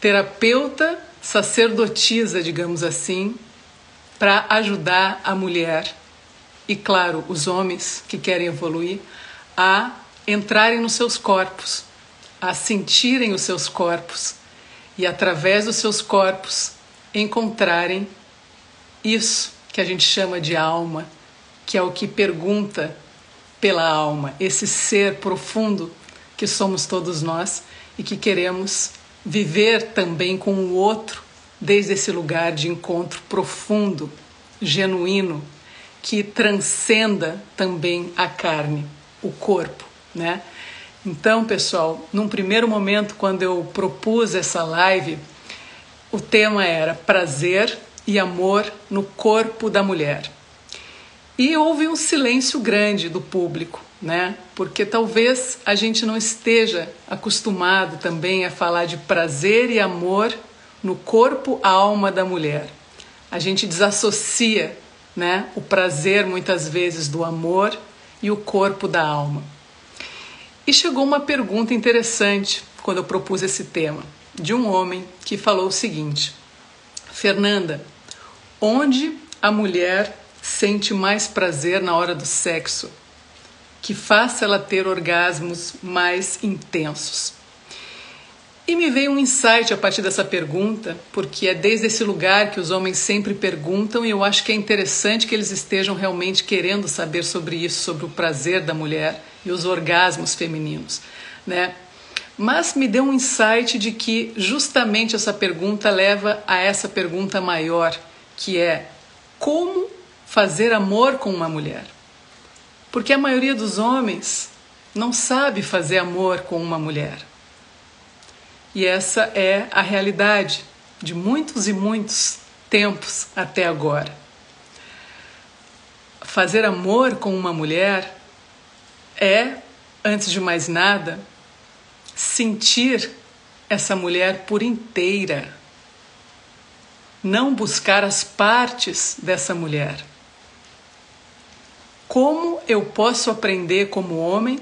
terapeuta sacerdotisa, digamos assim, para ajudar a mulher e, claro, os homens que querem evoluir a entrarem nos seus corpos, a sentirem os seus corpos e, através dos seus corpos, encontrarem isso que a gente chama de alma, que é o que pergunta pela alma, esse ser profundo que somos todos nós e que queremos viver também com o outro desde esse lugar de encontro profundo, genuíno, que transcenda também a carne, o corpo, né? Então, pessoal, num primeiro momento, quando eu propus essa live, o tema era prazer e amor no corpo da mulher. E houve um silêncio grande do público, né? Porque talvez a gente não esteja acostumado também a falar de prazer e amor no corpo, alma da mulher. A gente desassocia, né, o prazer muitas vezes do amor e o corpo da alma. E chegou uma pergunta interessante quando eu propus esse tema, de um homem que falou o seguinte: Fernanda, onde a mulher sente mais prazer na hora do sexo, que faça ela ter orgasmos mais intensos. E me veio um insight a partir dessa pergunta, porque é desde esse lugar que os homens sempre perguntam, e eu acho que é interessante que eles estejam realmente querendo saber sobre isso, sobre o prazer da mulher e os orgasmos femininos, né? Mas me deu um insight de que justamente essa pergunta leva a essa pergunta maior, que é como fazer amor com uma mulher. Porque a maioria dos homens não sabe fazer amor com uma mulher. E essa é a realidade de muitos e muitos tempos até agora. Fazer amor com uma mulher é, antes de mais nada, sentir essa mulher por inteira. Não buscar as partes dessa mulher como eu posso aprender como homem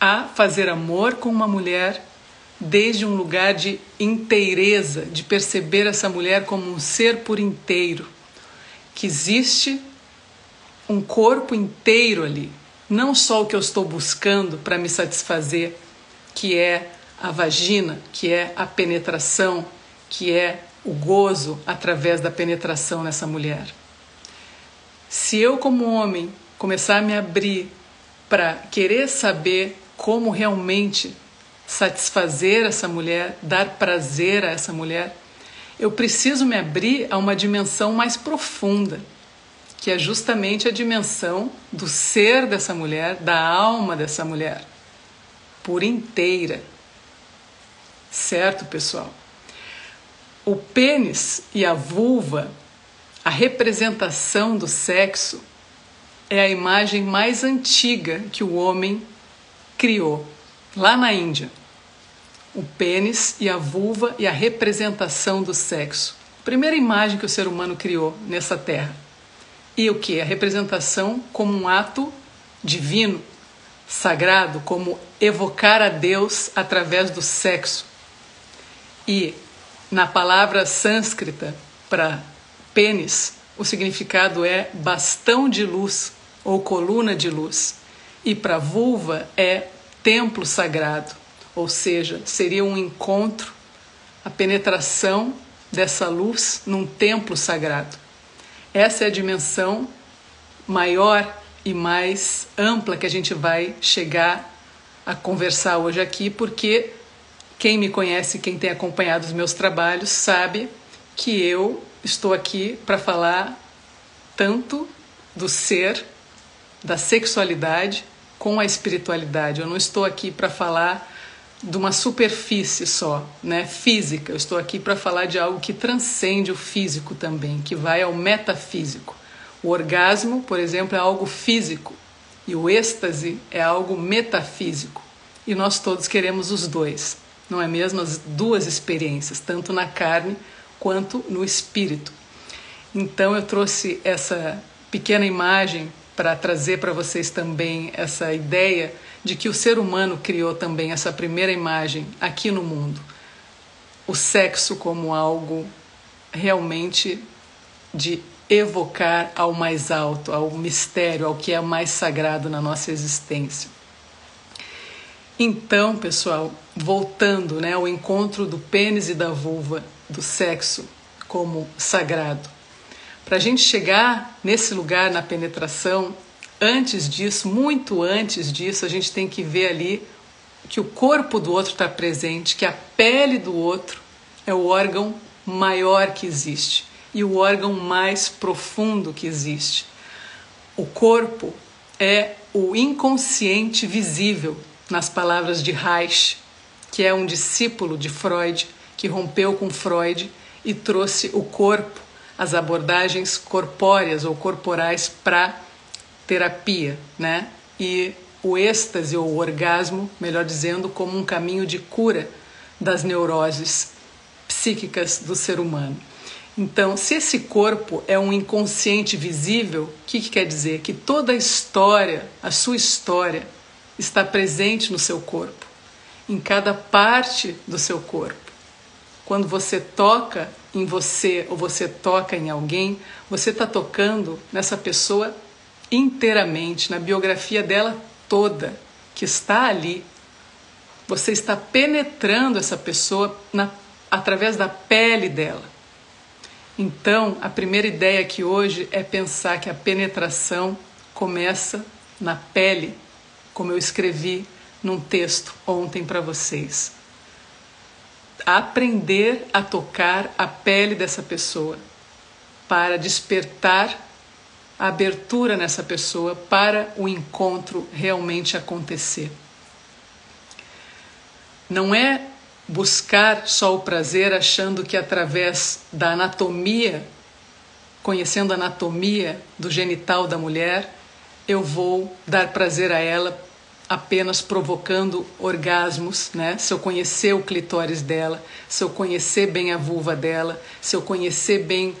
a fazer amor com uma mulher desde um lugar de inteireza, de perceber essa mulher como um ser por inteiro, que existe um corpo inteiro ali, não só o que eu estou buscando para me satisfazer, que é a vagina, que é a penetração, que é o gozo através da penetração nessa mulher. Se eu, como homem, começar a me abrir para querer saber como realmente satisfazer essa mulher, dar prazer a essa mulher, eu preciso me abrir a uma dimensão mais profunda, que é justamente a dimensão do ser dessa mulher, da alma dessa mulher, por inteira. Certo, pessoal? O pênis e a vulva, a representação do sexo, é a imagem mais antiga que o homem criou, lá na Índia. O pênis e a vulva e a representação do sexo. Primeira imagem que o ser humano criou nessa terra. E o que? A representação como um ato divino, sagrado, como evocar a Deus através do sexo. E na palavra sânscrita para pênis, o significado é bastão de luz, ou coluna de luz, e para a vulva é templo sagrado, ou seja, seria um encontro, a penetração dessa luz num templo sagrado. Essa é a dimensão maior e mais ampla que a gente vai chegar a conversar hoje aqui, porque quem me conhece, quem tem acompanhado os meus trabalhos, sabe que eu estou aqui para falar tanto do ser da sexualidade com a espiritualidade. Eu não estou aqui para falar de uma superfície só, né, física. Eu estou aqui para falar de algo que transcende o físico também, que vai ao metafísico. O orgasmo, por exemplo, é algo físico e o êxtase é algo metafísico. E nós todos queremos os dois, não é mesmo? As duas experiências, tanto na carne quanto no espírito. Então eu trouxe essa pequena imagem para trazer para vocês também essa ideia de que o ser humano criou também essa primeira imagem aqui no mundo. O sexo como algo realmente de evocar ao mais alto, ao mistério, ao que é mais sagrado na nossa existência. Então, pessoal, voltando né, ao encontro do pênis e da vulva, do sexo como sagrado. Para a gente chegar nesse lugar na penetração, antes disso, muito antes disso, a gente tem que ver ali que o corpo do outro está presente, que a pele do outro é o órgão maior que existe e o órgão mais profundo que existe. O corpo é o inconsciente visível, nas palavras de Reich, que é um discípulo de Freud, que rompeu com Freud e trouxe o corpo, as abordagens corpóreas ou corporais para terapia, né? E o êxtase ou o orgasmo, melhor dizendo, como um caminho de cura das neuroses psíquicas do ser humano. Então, se esse corpo é um inconsciente visível, o que, que quer dizer? Que toda a história, a sua história, está presente no seu corpo, em cada parte do seu corpo. Quando você toca em você ou você toca em alguém, você está tocando nessa pessoa inteiramente, na biografia dela toda, que está ali. Você está penetrando essa pessoa na, através da pele dela. Então, a primeira ideia aqui hoje é pensar que a penetração começa na pele, como eu escrevi num texto ontem para vocês. Aprender a tocar a pele dessa pessoa para despertar a abertura nessa pessoa para o encontro realmente acontecer. Não é buscar só o prazer achando que através da anatomia, conhecendo a anatomia do genital da mulher, eu vou dar prazer a ela apenas provocando orgasmos, né? Se eu conhecer o clitóris dela, se eu conhecer bem a vulva dela, se eu conhecer bem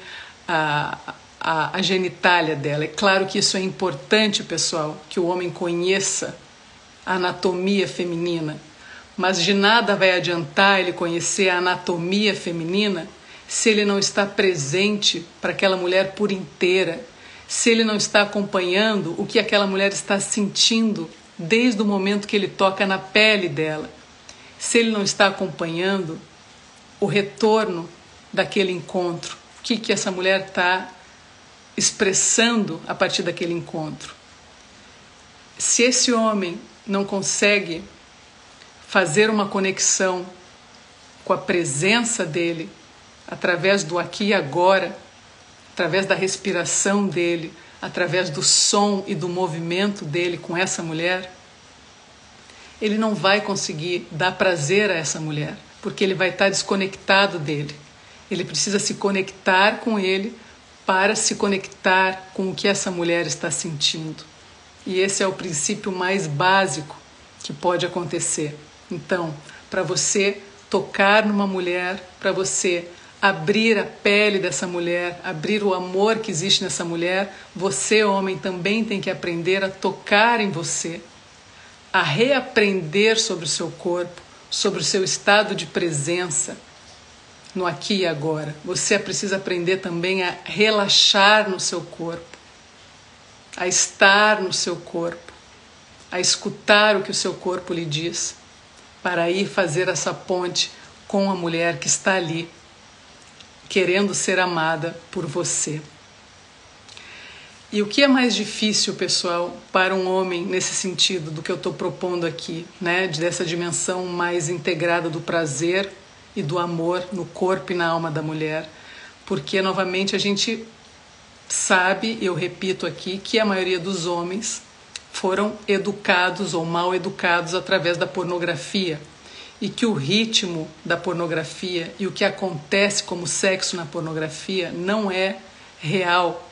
a, a, a genitália dela. É claro que isso é importante, pessoal, que o homem conheça a anatomia feminina, mas de nada vai adiantar ele conhecer a anatomia feminina se ele não está presente para aquela mulher por inteira, se ele não está acompanhando o que aquela mulher está sentindo desde o momento que ele toca na pele dela, se ele não está acompanhando o retorno daquele encontro, o que, que essa mulher está expressando a partir daquele encontro. Se esse homem não consegue fazer uma conexão com a presença dele através do aqui e agora, através da respiração dele, através do som e do movimento dele com essa mulher, ele não vai conseguir dar prazer a essa mulher, porque ele vai estar desconectado dele. Ele precisa se conectar com ele para se conectar com o que essa mulher está sentindo. E esse é o princípio mais básico que pode acontecer. Então, para você tocar numa mulher, para você abrir a pele dessa mulher, abrir o amor que existe nessa mulher, você, homem, também tem que aprender a tocar em você, a reaprender sobre o seu corpo, sobre o seu estado de presença no aqui e agora. Você precisa aprender também a relaxar no seu corpo, a estar no seu corpo, a escutar o que o seu corpo lhe diz para ir fazer essa ponte com a mulher que está ali, querendo ser amada por você. E o que é mais difícil, pessoal, para um homem nesse sentido do que eu estou propondo aqui, né, dessa dimensão mais integrada do prazer e do amor no corpo e na alma da mulher? Porque novamente a gente sabe, eu repito aqui, que a maioria dos homens foram educados ou mal educados através da pornografia. E que o ritmo da pornografia e o que acontece como sexo na pornografia não é real,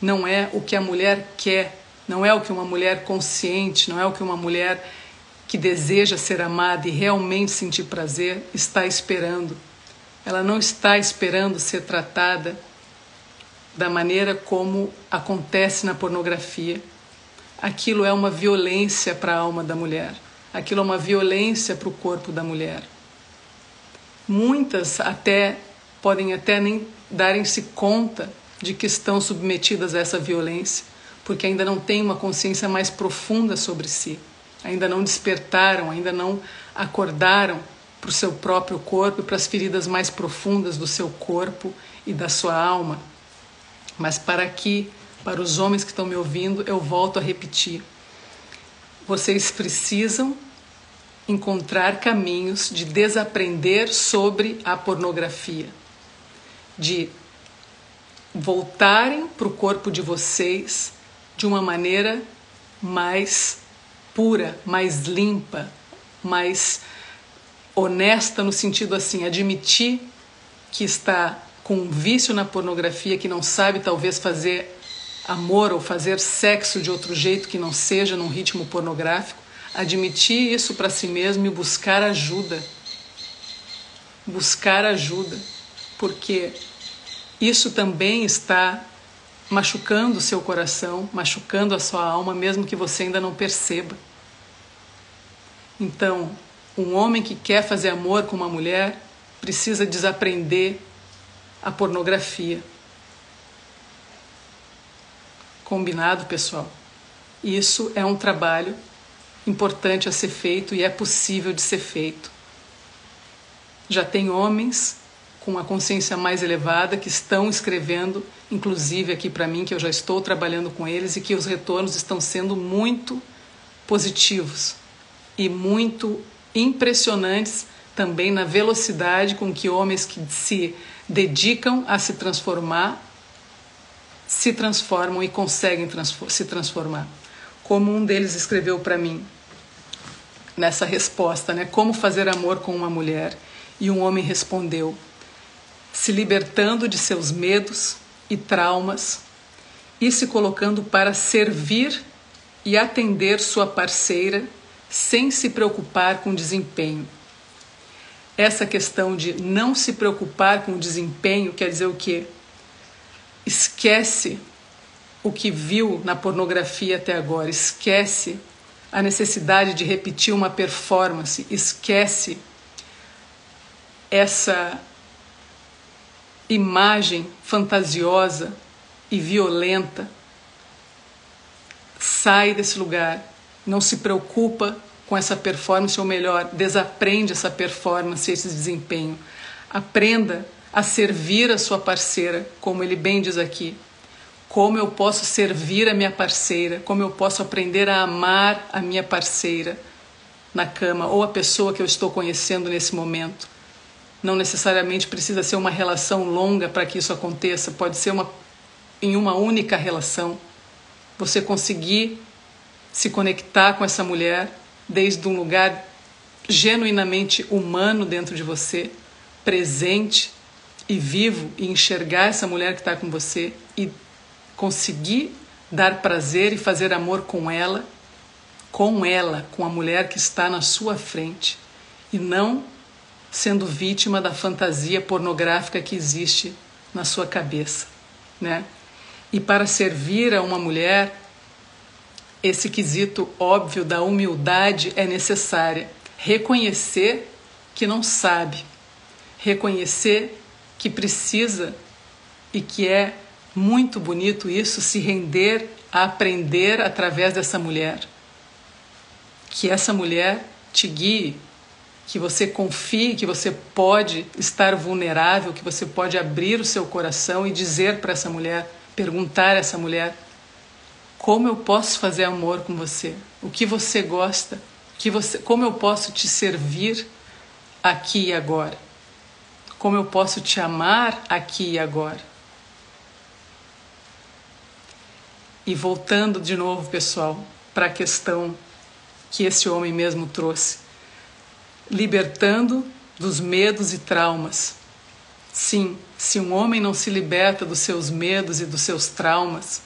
não é o que a mulher quer, não é o que uma mulher consciente, não é o que uma mulher que deseja ser amada e realmente sentir prazer está esperando. Ela não está esperando ser tratada da maneira como acontece na pornografia. Aquilo é uma violência para a alma da mulher. Aquilo é uma violência para o corpo da mulher. Muitas até podem até nem darem-se conta de que estão submetidas a essa violência, porque ainda não têm uma consciência mais profunda sobre si, ainda não despertaram, ainda não acordaram para o seu próprio corpo e para as feridas mais profundas do seu corpo e da sua alma. Mas para que, para os homens que estão me ouvindo, eu volto a repetir: vocês precisam encontrar caminhos de desaprender sobre a pornografia, de voltarem para o corpo de vocês de uma maneira mais pura, mais limpa, mais honesta no sentido assim, admitir que está com um vício na pornografia, que não sabe talvez fazer amor ou fazer sexo de outro jeito que não seja num ritmo pornográfico, admitir isso para si mesmo e buscar ajuda. Buscar ajuda, porque isso também está machucando o seu coração, machucando a sua alma, mesmo que você ainda não perceba. Então, um homem que quer fazer amor com uma mulher precisa desaprender a pornografia. Combinado, pessoal? Isso é um trabalho importante a ser feito e é possível de ser feito. Já tem homens com uma consciência mais elevada que estão escrevendo, inclusive aqui para mim, que eu já estou trabalhando com eles e que os retornos estão sendo muito positivos e muito impressionantes também na velocidade com que homens que se dedicam a se transformar se transformam e conseguem se transformar. Como um deles escreveu para mim nessa resposta, né? Como fazer amor com uma mulher? E um homem respondeu: se libertando de seus medos e traumas e se colocando para servir e atender sua parceira sem se preocupar com desempenho. Essa questão de não se preocupar com o desempenho quer dizer o quê? Esquece o que viu na pornografia até agora, esquece a necessidade de repetir uma performance, esquece essa imagem fantasiosa e violenta. Sai desse lugar, não se preocupa com essa performance, ou melhor, desaprende essa performance, esse desempenho. Aprenda a servir a sua parceira, como ele bem diz aqui. Como eu posso servir a minha parceira, como eu posso aprender a amar a minha parceira na cama ou a pessoa que eu estou conhecendo nesse momento. Não necessariamente precisa ser uma relação longa para que isso aconteça, pode ser uma em uma única relação. Você conseguir se conectar com essa mulher desde um lugar genuinamente humano dentro de você, presente, e vivo e enxergar essa mulher que está com você e conseguir dar prazer e fazer amor com ela, com ela, com a mulher que está na sua frente e não sendo vítima da fantasia pornográfica que existe na sua cabeça, né? E para servir a uma mulher, esse quesito óbvio da humildade é necessária. Reconhecer que não sabe, reconhecer que precisa e que é muito bonito isso, se render a aprender através dessa mulher. Que essa mulher te guie, que você confie que você pode estar vulnerável, que você pode abrir o seu coração e dizer para essa mulher, perguntar a essa mulher: como eu posso fazer amor com você? O que você gosta? Que você, como eu posso te servir aqui e agora? Como eu posso te amar aqui e agora. E voltando de novo, pessoal, para a questão que esse homem mesmo trouxe. libertando dos medos e traumas. Sim, se um homem não se liberta dos seus medos e dos seus traumas,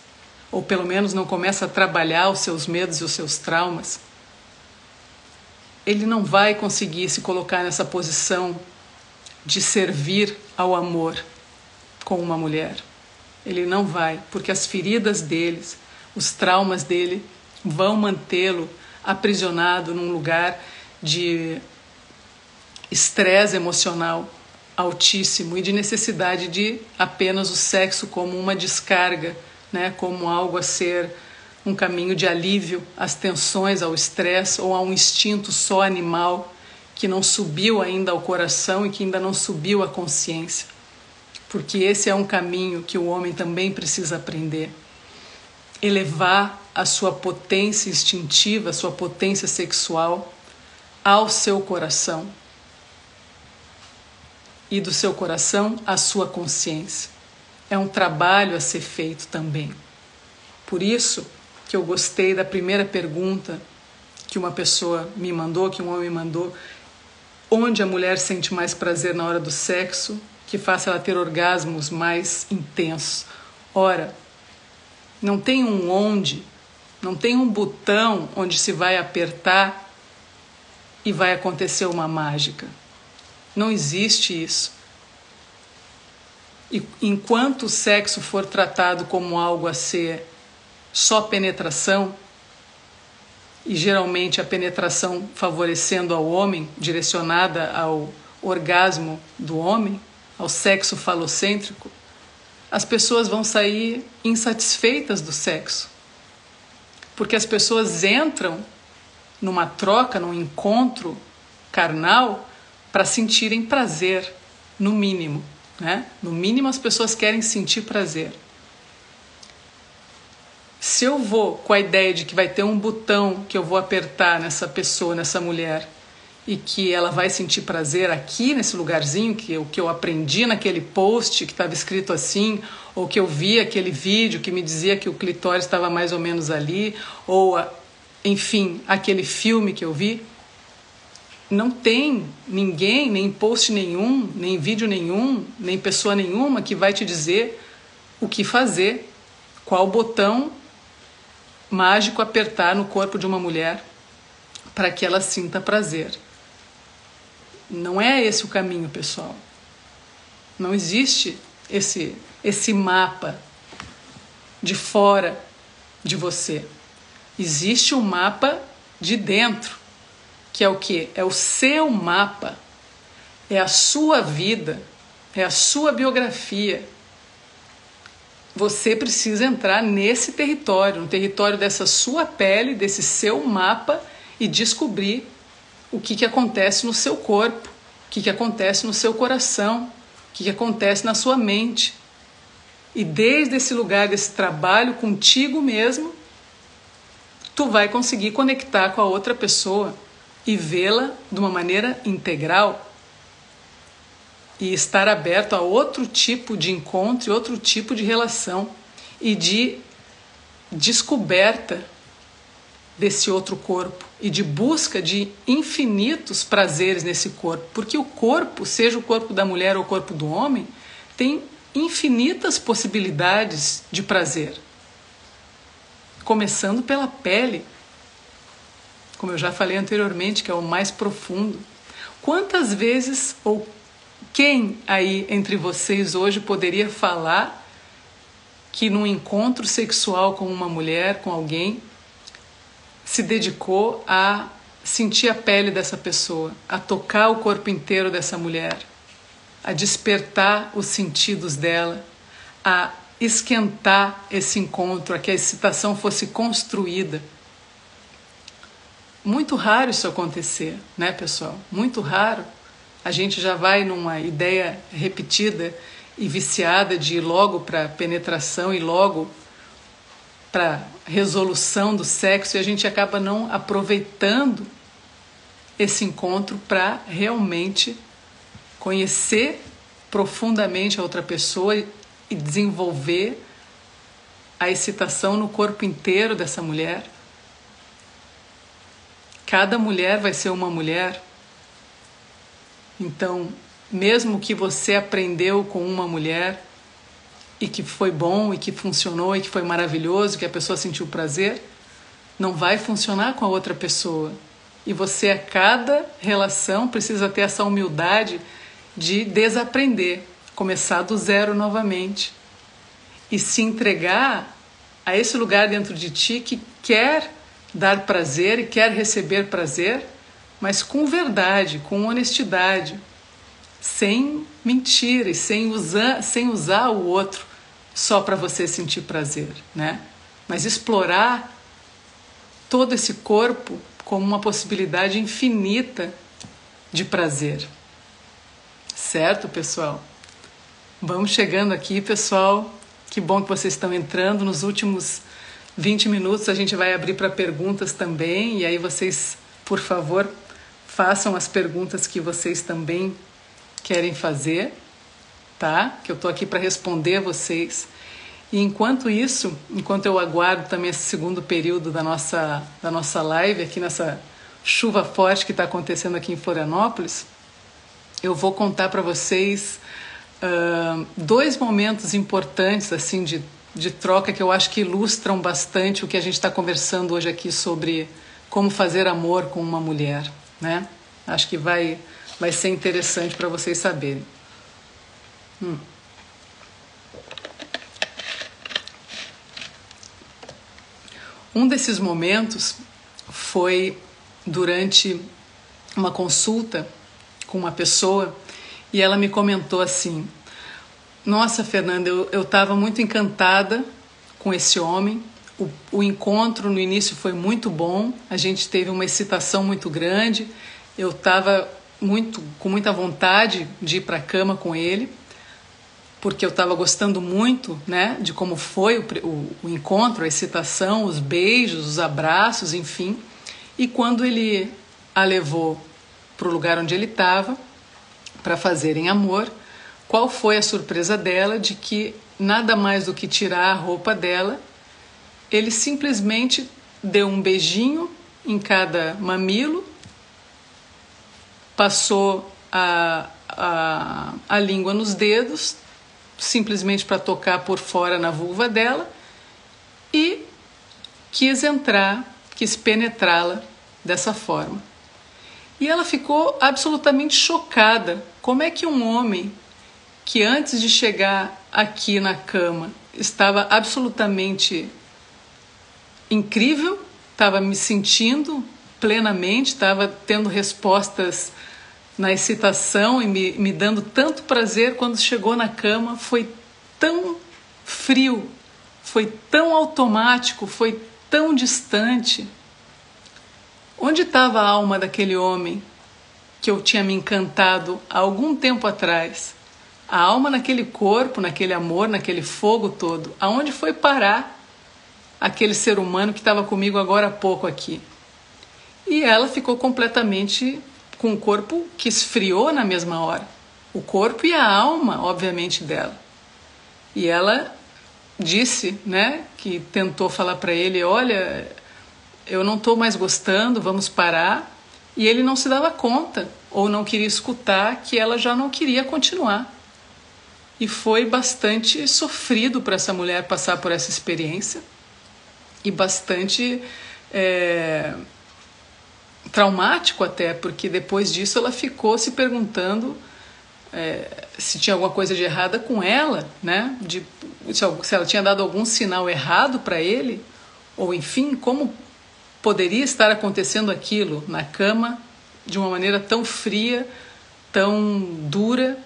ou pelo menos não começa a trabalhar os seus medos e os seus traumas, ele não vai conseguir se colocar nessa posição de servir ao amor com uma mulher. Ele não vai, porque as feridas deles, os traumas dele vão mantê-lo aprisionado num lugar de estresse emocional altíssimo e de necessidade de apenas o sexo como uma descarga, né, como algo a ser um caminho de alívio às tensões, ao estresse ou a um instinto só animal que não subiu ainda ao coração e que ainda não subiu à consciência. Porque esse é um caminho que o homem também precisa aprender. Elevar a sua potência instintiva, a sua potência sexual ao seu coração. E do seu coração à sua consciência. É um trabalho a ser feito também. Por isso que eu gostei da primeira pergunta que uma pessoa me mandou, que um homem mandou, onde a mulher sente mais prazer na hora do sexo, que faça ela ter orgasmos mais intensos. Ora, não tem um onde, não tem um botão onde se vai apertar e vai acontecer uma mágica. Não existe isso. E enquanto o sexo for tratado como algo a ser só penetração, e geralmente a penetração favorecendo ao homem, direcionada ao orgasmo do homem, ao sexo falocêntrico, as pessoas vão sair insatisfeitas do sexo. Porque as pessoas entram numa troca, num encontro carnal para sentirem prazer, no mínimo. Né? No mínimo, as pessoas querem sentir prazer. Se eu vou com a ideia de que vai ter um botão que eu vou apertar nessa pessoa, nessa mulher, e que ela vai sentir prazer aqui nesse lugarzinho que o que eu aprendi naquele post que estava escrito assim, ou que eu vi aquele vídeo que me dizia que o clitóris estava mais ou menos ali, ou enfim, aquele filme que eu vi, não tem ninguém, nem post nenhum, nem vídeo nenhum, nem pessoa nenhuma que vai te dizer o que fazer, qual botão mágico apertar no corpo de uma mulher para que ela sinta prazer. Não é esse o caminho, pessoal. Não existe esse esse mapa de fora de você. Existe um mapa de dentro, que é o que? É o seu mapa. É a sua vida, é a sua biografia, você precisa entrar nesse território, no território dessa sua pele, desse seu mapa e descobrir o que, que acontece no seu corpo, o que, que acontece no seu coração, o que, que acontece na sua mente. E desde esse lugar, desse trabalho contigo mesmo, tu vai conseguir conectar com a outra pessoa e vê-la de uma maneira integral e estar aberto a outro tipo de encontro e outro tipo de relação e de descoberta desse outro corpo e de busca de infinitos prazeres nesse corpo, porque o corpo, seja o corpo da mulher ou o corpo do homem, tem infinitas possibilidades de prazer. Começando pela pele, como eu já falei anteriormente, que é o mais profundo. Quantas vezes ou quem aí entre vocês hoje poderia falar que num encontro sexual com uma mulher, com alguém, se dedicou a sentir a pele dessa pessoa, a tocar o corpo inteiro dessa mulher, a despertar os sentidos dela, a esquentar esse encontro, a que a excitação fosse construída. Muito raro isso acontecer, né, pessoal? Muito raro a gente já vai numa ideia repetida e viciada de ir logo para penetração e logo para resolução do sexo e a gente acaba não aproveitando esse encontro para realmente conhecer profundamente a outra pessoa e desenvolver a excitação no corpo inteiro dessa mulher. Cada mulher vai ser uma mulher Então, mesmo que você aprendeu com uma mulher e que foi bom e que funcionou e que foi maravilhoso, que a pessoa sentiu prazer, não vai funcionar com a outra pessoa. E você, a cada relação, precisa ter essa humildade de desaprender, começar do zero novamente e se entregar a esse lugar dentro de ti que quer dar prazer e quer receber prazer, mas com verdade, com honestidade, sem mentira e sem usar, sem usar o outro só para você sentir prazer, né? Mas explorar todo esse corpo como uma possibilidade infinita de prazer. Certo, pessoal? Vamos chegando aqui, pessoal. Que bom que vocês estão entrando. Nos últimos 20 minutos a gente vai abrir para perguntas também. E aí vocês, por favor, façam as perguntas que vocês também querem fazer, tá? Que eu estou aqui para responder vocês. E enquanto isso, enquanto eu aguardo também esse segundo período da nossa, da nossa live, aqui nessa chuva forte que está acontecendo aqui em Florianópolis, eu vou contar para vocês uh, dois momentos importantes assim de, de troca que eu acho que ilustram bastante o que a gente está conversando hoje aqui sobre como fazer amor com uma mulher, né? Acho que vai, vai ser interessante para vocês saberem. Hum. Um desses momentos foi durante uma consulta com uma pessoa e ela me comentou assim: Nossa, Fernanda, eu estava muito encantada com esse homem. O, o encontro no início foi muito bom, a gente teve uma excitação muito grande. Eu estava muito com muita vontade de ir para a cama com ele porque eu estava gostando muito né, de como foi o, o, o, encontro, a excitação, os beijos, os abraços, enfim. E quando ele a levou para o lugar onde ele estava, para fazerem amor, qual foi a surpresa dela de que nada mais do que tirar a roupa dela, ele simplesmente deu um beijinho em cada mamilo, passou a, a, a língua nos dedos, simplesmente para tocar por fora na vulva dela e quis entrar, quis penetrá-la dessa forma. E ela ficou absolutamente chocada. Como é que um homem que antes de chegar aqui na cama estava absolutamente incrível, estava me sentindo plenamente, estava tendo respostas na excitação e me, me dando tanto prazer quando chegou na cama, foi tão frio, foi tão automático, foi tão distante. Onde estava a alma daquele homem que eu tinha me encantado há algum tempo atrás? A alma naquele corpo, naquele amor, naquele fogo todo. Aonde foi parar aquele ser humano que estava comigo agora há pouco aqui? E ela ficou completamente com o corpo que esfriou na mesma hora. O corpo e a alma, obviamente, dela. E ela disse, né, que tentou falar para ele: Olha, eu não estou mais gostando, vamos parar. E ele não se dava conta, ou não queria escutar, que ela já não queria continuar. E foi bastante sofrido para essa mulher passar por essa experiência e bastante. É traumático até, porque depois disso ela ficou se perguntando é, se tinha alguma coisa de errada com ela, né? De, se ela tinha dado algum sinal errado para ele, ou enfim, como poderia estar acontecendo aquilo na cama de uma maneira tão fria, tão dura,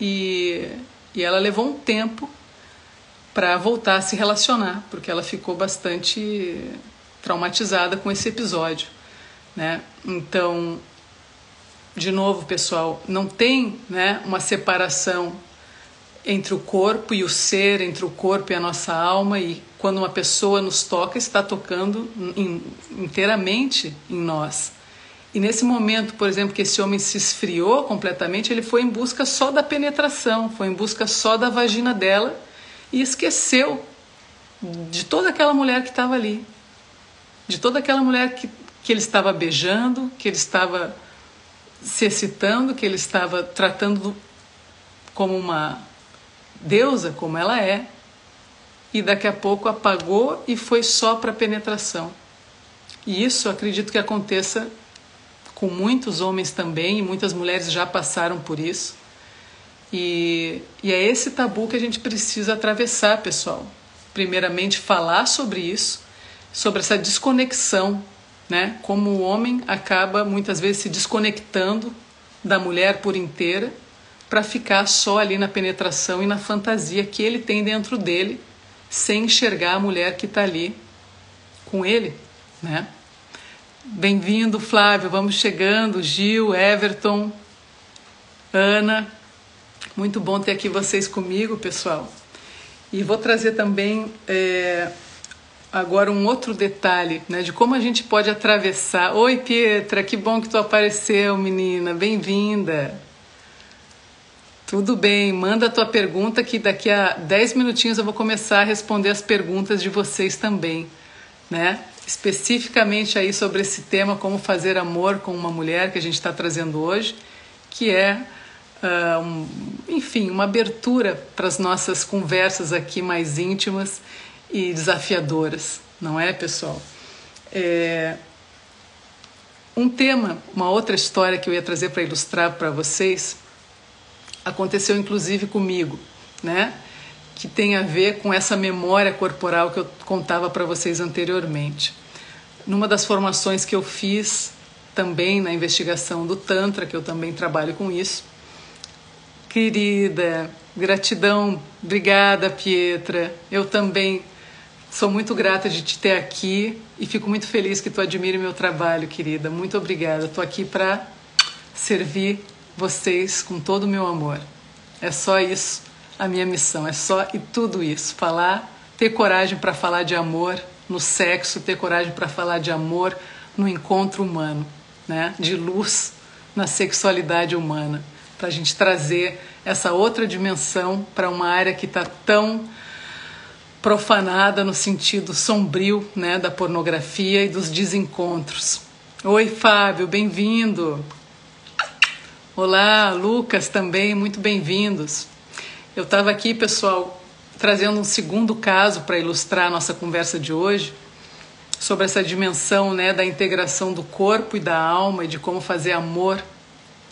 e, e ela levou um tempo para voltar a se relacionar, porque ela ficou bastante traumatizada com esse episódio. Né? Então, de novo, pessoal, não tem né, uma separação entre o corpo e o ser, entre o corpo e a nossa alma, e quando uma pessoa nos toca, está tocando in, inteiramente em nós. E nesse momento, por exemplo, que esse homem se esfriou completamente, ele foi em busca só da penetração, foi em busca só da vagina dela e esqueceu de toda aquela mulher que estava ali, de toda aquela mulher que que ele estava beijando, que ele estava se excitando, que ele estava tratando como uma deusa, como ela é, e daqui a pouco apagou e foi só para penetração. E isso acredito que aconteça com muitos homens também, e muitas mulheres já passaram por isso. E, e é esse tabu que a gente precisa atravessar, pessoal. Primeiramente, falar sobre isso, sobre essa desconexão, né? Como o homem acaba muitas vezes se desconectando da mulher por inteira para ficar só ali na penetração e na fantasia que ele tem dentro dele, sem enxergar a mulher que está ali com ele, né? Bem-vindo, Flávio. Vamos chegando. Gil, Everton, Ana. Muito bom ter aqui vocês comigo, pessoal. E vou trazer também é, agora um outro detalhe, né, de como a gente pode atravessar. Oi, Pietra, que bom que tu apareceu, menina. Bem-vinda. Tudo bem, manda a tua pergunta que daqui a 10 minutinhos eu vou começar a responder as perguntas de vocês também, né? Especificamente aí sobre esse tema, como fazer amor com uma mulher que a gente está trazendo hoje, que é, uh, um, enfim, uma abertura para as nossas conversas aqui mais íntimas e desafiadoras, não é, pessoal? É... Um tema, uma outra história que eu ia trazer para ilustrar para vocês aconteceu inclusive comigo, né? Que tem a ver com essa memória corporal que eu contava para vocês anteriormente. Numa das formações que eu fiz também na investigação do Tantra, que eu também trabalho com isso. Querida, gratidão, obrigada, Pietra. Eu também sou muito grata de te ter aqui e fico muito feliz que tu admire meu trabalho, querida. Muito obrigada. Estou aqui para servir vocês com todo o meu amor. É só isso a minha missão, é só e tudo isso. Falar, ter coragem para falar de amor no sexo, ter coragem para falar de amor no encontro humano, né? de luz na sexualidade humana, para a gente trazer essa outra dimensão para uma área que está tão profanada no sentido sombrio né, da pornografia e dos desencontros. Oi, Fábio, bem-vindo. Olá, Lucas também, muito bem-vindos. Eu estava aqui, pessoal, trazendo um segundo caso para ilustrar a nossa conversa de hoje, sobre essa dimensão né, da integração do corpo e da alma e de como fazer amor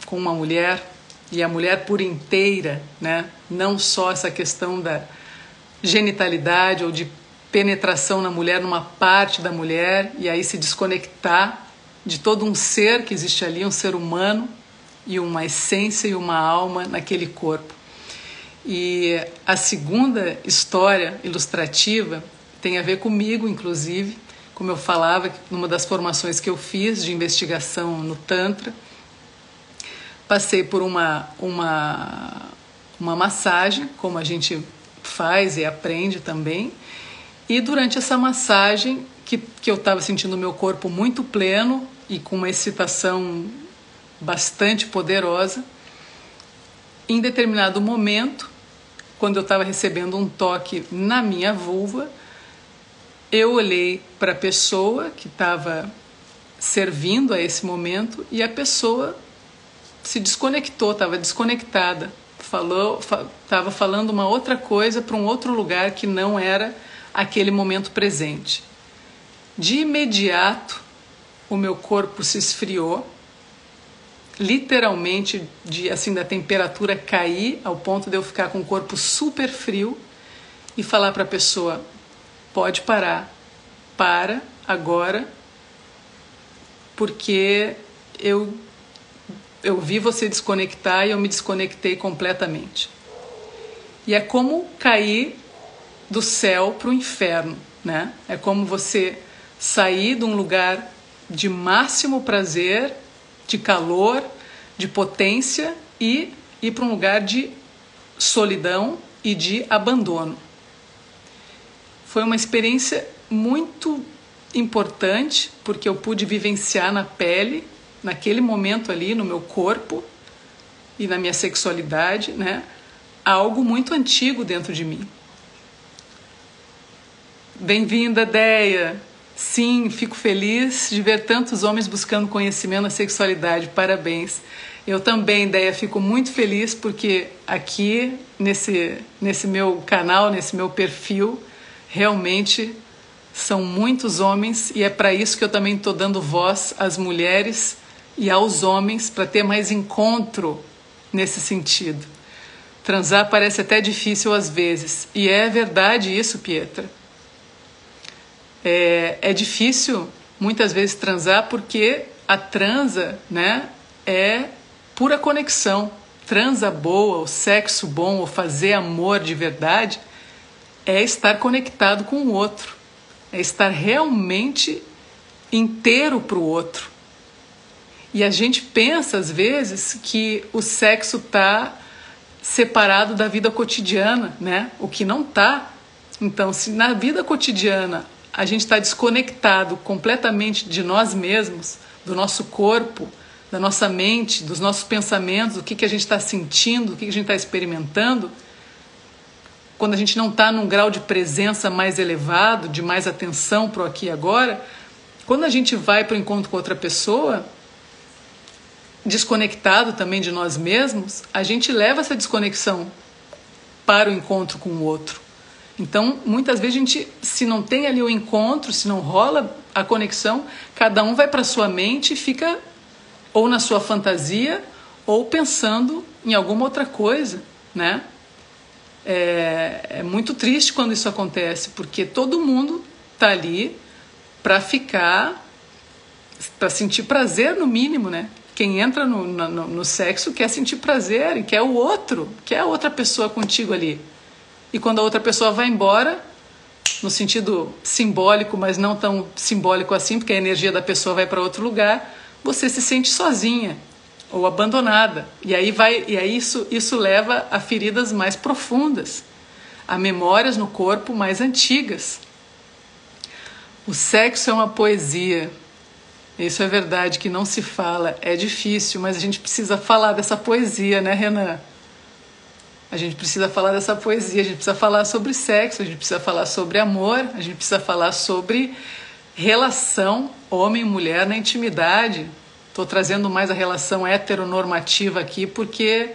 com uma mulher e a mulher por inteira, né? não só essa questão da genitalidade ou de penetração na mulher, numa parte da mulher, e aí se desconectar de todo um ser que existe ali, um ser humano e uma essência e uma alma naquele corpo. E a segunda história ilustrativa tem a ver comigo, inclusive, como eu falava, numa das formações que eu fiz de investigação no Tantra, passei por uma, uma, uma massagem, como a gente faz e aprende também, e durante essa massagem, que, que eu estava sentindo o meu corpo muito pleno e com uma excitação bastante poderosa. Em determinado momento, quando eu estava recebendo um toque na minha vulva, eu olhei para a pessoa que estava servindo a esse momento e a pessoa se desconectou, estava desconectada, falou, estava falando uma outra coisa para um outro lugar que não era aquele momento presente. De imediato, o meu corpo se esfriou literalmente de assim da temperatura cair ao ponto de eu ficar com o corpo super frio e falar para a pessoa pode parar para agora porque eu eu vi você desconectar e eu me desconectei completamente e é como cair do céu para o inferno né é como você sair de um lugar de máximo prazer de calor, de potência e ir para um lugar de solidão e de abandono. Foi uma experiência muito importante porque eu pude vivenciar na pele, naquele momento ali, no meu corpo e na minha sexualidade, né, algo muito antigo dentro de mim. Bem-vinda, Deia. Sim, fico feliz de ver tantos homens buscando conhecimento na sexualidade. Parabéns. Eu também, Deia, fico muito feliz porque aqui nesse, nesse meu canal, nesse meu perfil, realmente são muitos homens e é para isso que eu também estou dando voz às mulheres e aos homens para ter mais encontro nesse sentido. Transar parece até difícil às vezes e é verdade isso, Pietra. É, é difícil muitas vezes transar porque a transa, né, é pura conexão. Transa boa, o sexo bom, o fazer amor de verdade é estar conectado com o outro, é estar realmente inteiro para o outro. E a gente pensa às vezes que o sexo está separado da vida cotidiana, né? O que não está. Então, se na vida cotidiana a gente está desconectado completamente de nós mesmos, do nosso corpo, da nossa mente, dos nossos pensamentos, do que, que a gente está sentindo, o que, que a gente está experimentando, quando a gente não está num grau de presença mais elevado, de mais atenção para o aqui e agora, quando a gente vai para o encontro com outra pessoa, desconectado também de nós mesmos, a gente leva essa desconexão para o encontro com o outro. Então, muitas vezes a gente, se não tem ali o encontro, se não rola a conexão, cada um vai para sua mente e fica ou na sua fantasia ou pensando em alguma outra coisa, né? É, é muito triste quando isso acontece, porque todo mundo tá ali para ficar, para sentir prazer no mínimo, né? Quem entra no, no, no sexo quer sentir prazer e quer o outro, quer a outra pessoa contigo ali. E quando a outra pessoa vai embora, no sentido simbólico, mas não tão simbólico assim, porque a energia da pessoa vai para outro lugar, você se sente sozinha ou abandonada. E aí vai e aí isso isso leva a feridas mais profundas, a memórias no corpo mais antigas. O sexo é uma poesia. Isso é verdade que não se fala, é difícil, mas a gente precisa falar dessa poesia, né, Renan? A gente precisa falar dessa poesia, a gente precisa falar sobre sexo, a gente precisa falar sobre amor, a gente precisa falar sobre relação homem e mulher na intimidade. Estou trazendo mais a relação heteronormativa aqui porque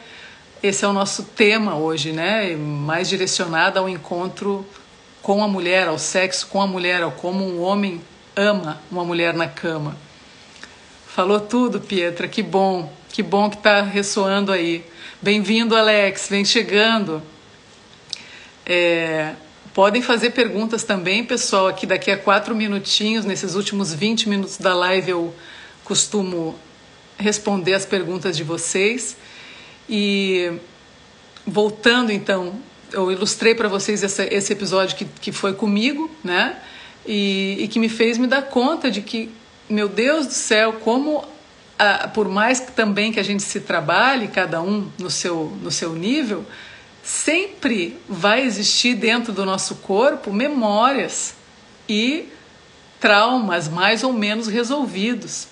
esse é o nosso tema hoje, né? Mais direcionado ao encontro com a mulher, ao sexo com a mulher, ao como um homem ama uma mulher na cama. Falou tudo, Pietra, que bom, que bom que está ressoando aí. Bem-vindo, Alex, vem chegando. É, Podem fazer perguntas também, pessoal. Aqui daqui a quatro minutinhos, nesses últimos 20 minutos da live, eu costumo responder as perguntas de vocês. E voltando então, eu ilustrei para vocês essa, esse episódio que, que foi comigo, né? E, e, que me fez me dar conta de que, meu Deus do céu, como por mais que também que a gente se trabalhe, cada um no seu, no seu nível, sempre vai existir dentro do nosso corpo memórias e traumas mais ou menos resolvidos.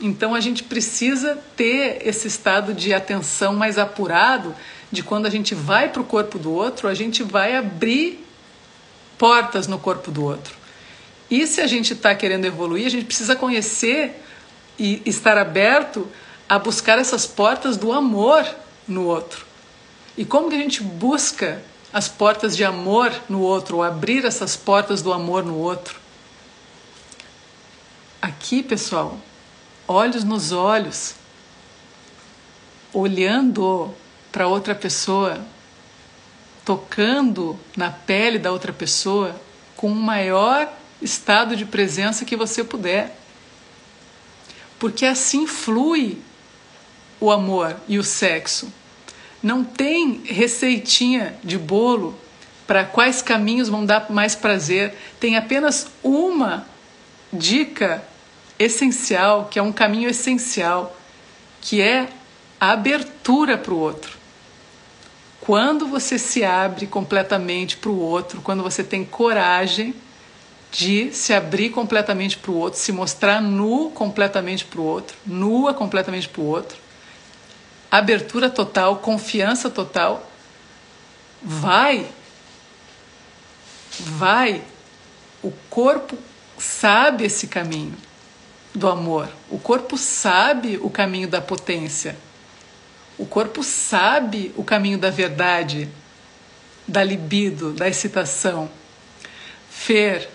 Então a gente precisa ter esse estado de atenção mais apurado de quando a gente vai para o corpo do outro, a gente vai abrir portas no corpo do outro. E se a gente está querendo evoluir, a gente precisa conhecer e estar aberto a buscar essas portas do amor no outro. E como que a gente busca as portas de amor no outro, ou abrir essas portas do amor no outro? Aqui, pessoal, olhos nos olhos, olhando para outra pessoa, tocando na pele da outra pessoa com o maior estado de presença que você puder. Porque assim flui o amor e o sexo. Não tem receitinha de bolo para quais caminhos vão dar mais prazer. Tem apenas uma dica essencial, que é um caminho essencial, que é a abertura para o outro. Quando você se abre completamente para o outro, quando você tem coragem de se abrir completamente para o outro, se mostrar nu completamente para o outro, nua completamente para o outro, abertura total, confiança total, vai, vai, o corpo sabe esse caminho do amor. O corpo sabe o caminho da potência. O corpo sabe o caminho da verdade, da libido, da excitação. Fer,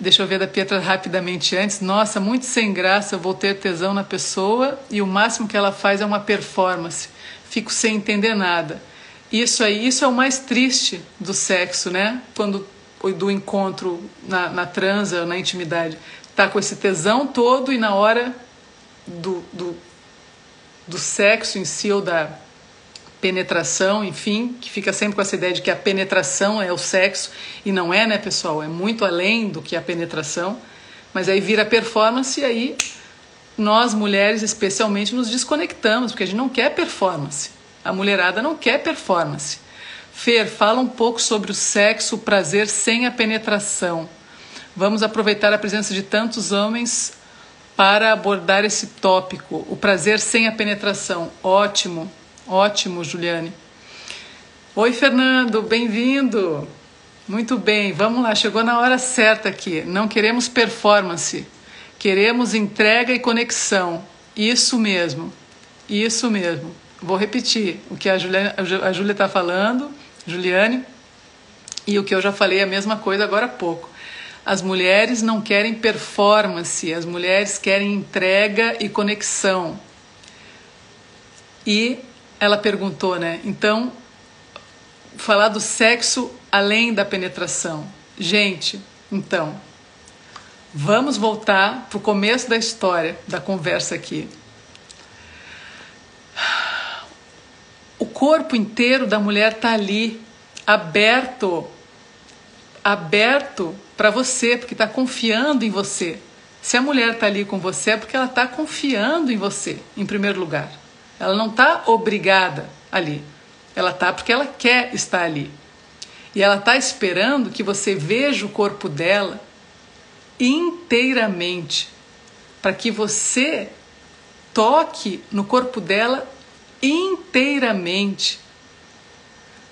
deixa eu ver da Pietra rapidamente antes. Nossa, muito sem graça, eu vou ter tesão na pessoa e o máximo que ela faz é uma performance. Fico sem entender nada. Isso aí, isso é o mais triste do sexo, né? Quando do encontro na, na transa, na intimidade. Tá com esse tesão todo e na hora do, do, do sexo em si ou da penetração, enfim, que fica sempre com essa ideia de que a penetração é o sexo e não é, né, pessoal? É muito além do que a penetração. Mas aí vira performance e aí nós mulheres especialmente nos desconectamos, porque a gente não quer performance. A mulherada não quer performance. Fer, fala um pouco sobre o sexo, o prazer sem a penetração. Vamos aproveitar a presença de tantos homens para abordar esse tópico, o prazer sem a penetração. Ótimo, ótimo, Juliane. Oi, Fernando, bem-vindo. Muito bem, vamos lá, chegou na hora certa aqui. Não queremos performance, queremos entrega e conexão. Isso mesmo, isso mesmo. Vou repetir o que a Júlia a está falando, Juliane, e o que eu já falei a mesma coisa agora há pouco. As mulheres não querem performance, as mulheres querem entrega e conexão. E ela perguntou, né? Então, falar do sexo além da penetração. Gente, então, vamos voltar para o começo da história, da conversa aqui. o corpo inteiro da mulher está ali, aberto, aberto para você, porque está confiando em você. Se a mulher está ali com você, é porque ela está confiando em você, em primeiro lugar. Ela não está obrigada ali. Ela está porque ela quer estar ali. E ela está esperando que você veja o corpo dela inteiramente, para que você toque no corpo dela inteiramente,